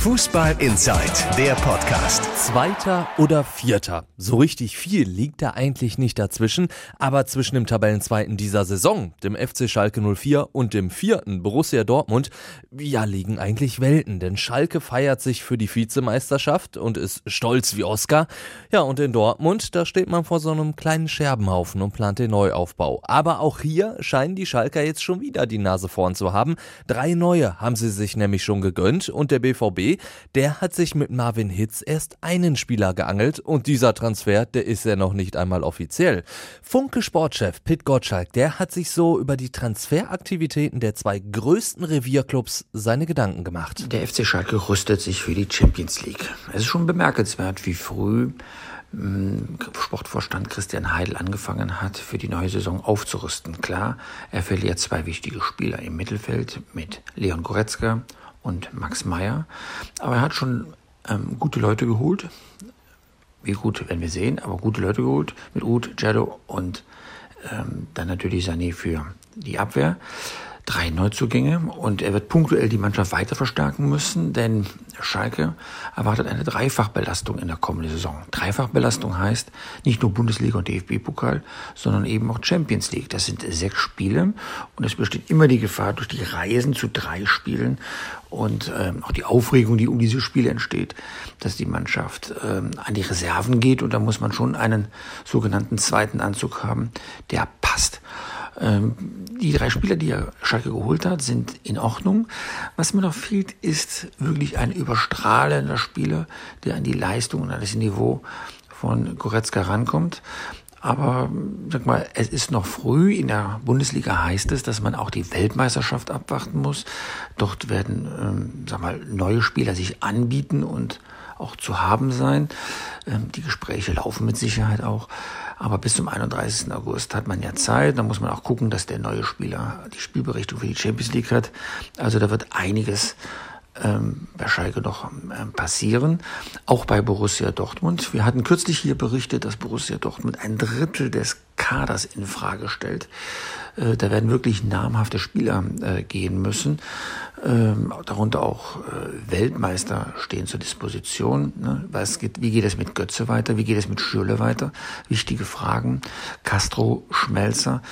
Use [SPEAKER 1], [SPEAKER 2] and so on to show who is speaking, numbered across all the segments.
[SPEAKER 1] Fußball Inside, der Podcast.
[SPEAKER 2] Zweiter oder Vierter. So richtig viel liegt da eigentlich nicht dazwischen, aber zwischen dem Tabellenzweiten dieser Saison, dem FC Schalke 04 und dem vierten Borussia Dortmund, ja, liegen eigentlich Welten, denn Schalke feiert sich für die Vizemeisterschaft und ist stolz wie Oscar. Ja, und in Dortmund, da steht man vor so einem kleinen Scherbenhaufen und plant den Neuaufbau. Aber auch hier scheinen die Schalker jetzt schon wieder die Nase vorn zu haben. Drei neue haben sie sich nämlich schon gegönnt und der BVB der hat sich mit Marvin Hitz erst einen Spieler geangelt und dieser Transfer, der ist ja noch nicht einmal offiziell. Funke Sportchef Pit Gottschalk, der hat sich so über die Transferaktivitäten der zwei größten Revierclubs seine Gedanken gemacht.
[SPEAKER 3] Der FC Schalke rüstet sich für die Champions League. Es ist schon bemerkenswert, wie früh hm, Sportvorstand Christian Heidel angefangen hat, für die neue Saison aufzurüsten. Klar, er verliert zwei wichtige Spieler im Mittelfeld mit Leon Goretzka und Max Meyer. Aber er hat schon ähm, gute Leute geholt. Wie gut, werden wir sehen, aber gute Leute geholt mit Uth, Jado und ähm, dann natürlich Sané für die Abwehr drei Neuzugänge und er wird punktuell die Mannschaft weiter verstärken müssen, denn Schalke erwartet eine Dreifachbelastung in der kommenden Saison. Dreifachbelastung heißt nicht nur Bundesliga und DFB-Pokal, sondern eben auch Champions League. Das sind sechs Spiele und es besteht immer die Gefahr durch die Reisen zu drei Spielen und ähm, auch die Aufregung, die um diese Spiele entsteht, dass die Mannschaft ähm, an die Reserven geht und da muss man schon einen sogenannten zweiten Anzug haben, der die drei Spieler, die er Schalke geholt hat, sind in Ordnung. Was mir noch fehlt, ist wirklich ein überstrahlender Spieler, der an die Leistung und an das Niveau von Goretzka rankommt. Aber sag mal, es ist noch früh. In der Bundesliga heißt es, dass man auch die Weltmeisterschaft abwarten muss. Dort werden, ähm, sag mal, neue Spieler sich anbieten und auch zu haben sein. Ähm, die Gespräche laufen mit Sicherheit auch. Aber bis zum 31. August hat man ja Zeit. Da muss man auch gucken, dass der neue Spieler die Spielberichtung für die Champions League hat. Also da wird einiges ähm, bei Schalke noch ähm, passieren. Auch bei Borussia Dortmund. Wir hatten kürzlich hier berichtet, dass Borussia Dortmund ein Drittel des Kaders in Frage stellt. Äh, da werden wirklich namhafte Spieler äh, gehen müssen. Ähm, darunter auch äh, Weltmeister stehen zur Disposition. Ne? Was geht, wie geht es mit Götze weiter? Wie geht es mit Schürle weiter? Wichtige Fragen. Castro, Schmelzer.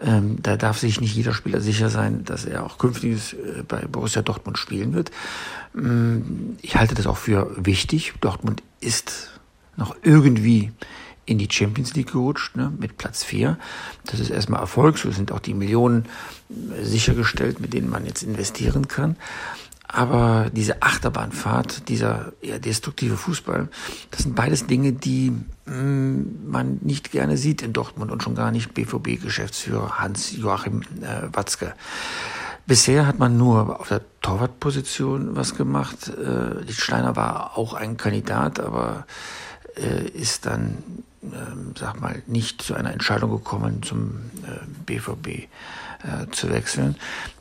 [SPEAKER 3] Ähm, da darf sich nicht jeder Spieler sicher sein, dass er auch künftiges äh, bei Borussia Dortmund spielen wird. Ähm, ich halte das auch für wichtig. Dortmund ist noch irgendwie in die Champions League gerutscht, ne, mit Platz 4. Das ist erstmal Erfolg, so sind auch die Millionen äh, sichergestellt, mit denen man jetzt investieren kann. Aber diese Achterbahnfahrt, dieser eher destruktive Fußball, das sind beides Dinge, die mh, mm, man nicht gerne sieht in Dortmund und schon gar nicht BVB-Geschäftsführer Hans-Joachim äh, Watzke. Bisher hat man nur auf der Torwartposition was gemacht. Äh, Steiner war auch ein Kandidat, aber äh, ist dann ähm, sag mal, nicht zu einer Entscheidung gekommen, zum BVB äh, äh, zu wechseln.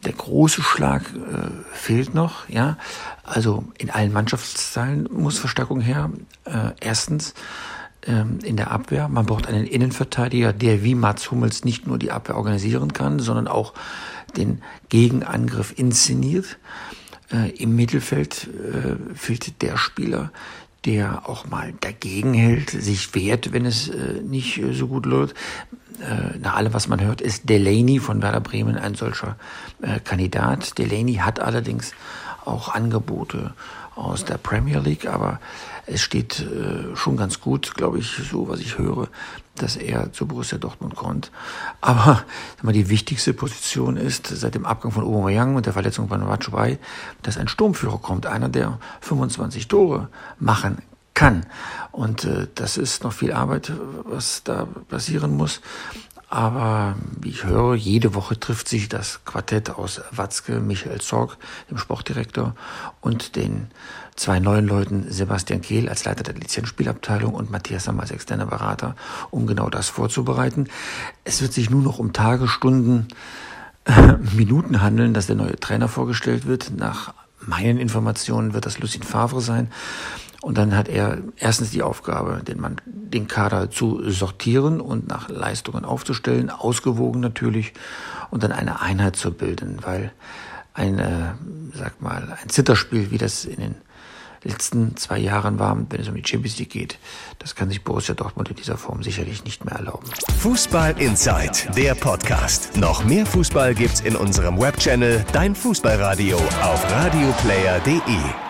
[SPEAKER 3] Der große Schlag äh, fehlt noch, ja. Also in allen Mannschaftsteilen muss Verstärkung her. Erstens ähm, in der Abwehr. Man braucht einen Innenverteidiger, der wie Mats Hummels nicht nur die Abwehr organisieren kann, sondern auch den Gegenangriff inszeniert. Im Mittelfeld fehlt der Spieler, der auch mal dagegen hält, sich wehrt, wenn es äh, nicht äh, so gut läuft. Äh, nach allem, was man hört, ist Delaney von Werder Bremen ein solcher äh, Kandidat. Delaney hat allerdings auch Angebote aus der Premier League, aber es steht äh, schon ganz gut, glaube ich, so was ich höre, dass er zu Borussia Dortmund kommt. Aber mal, die wichtigste Position ist seit dem Abgang von Aubameyang und der Verletzung von Batshuayi, dass ein Sturmführer kommt, einer, der 25 Tore machen kann. Und äh, das ist noch viel Arbeit, was da passieren muss. Aber ich höre, jede Woche trifft sich das Quartett aus Watzke, Michael Zorg, dem Sportdirektor, und den zwei neuen Leuten, Sebastian Kehl als Leiter der Lizenzspielabteilung und Matthias Sammer als externer Berater, um genau das vorzubereiten. Es wird sich nur noch um Tage, Stunden, äh, Minuten handeln, dass der neue Trainer vorgestellt wird. Nach meinen Informationen wird das Lucien Favre sein. Und dann hat er erstens die Aufgabe, den, Mann, den Kader zu sortieren und nach Leistungen aufzustellen, ausgewogen natürlich, und dann eine Einheit zu bilden, weil ein, äh, sag mal, ein Zitterspiel, wie das in den letzten zwei Jahren war, wenn es um die Champions League geht. Das kann sich Borussia Dortmund in dieser Form sicherlich nicht mehr erlauben.
[SPEAKER 1] Fußball Inside, der Podcast. Noch mehr Fußball gibt's in unserem Webchannel Dein Fußballradio auf radioplayer.de.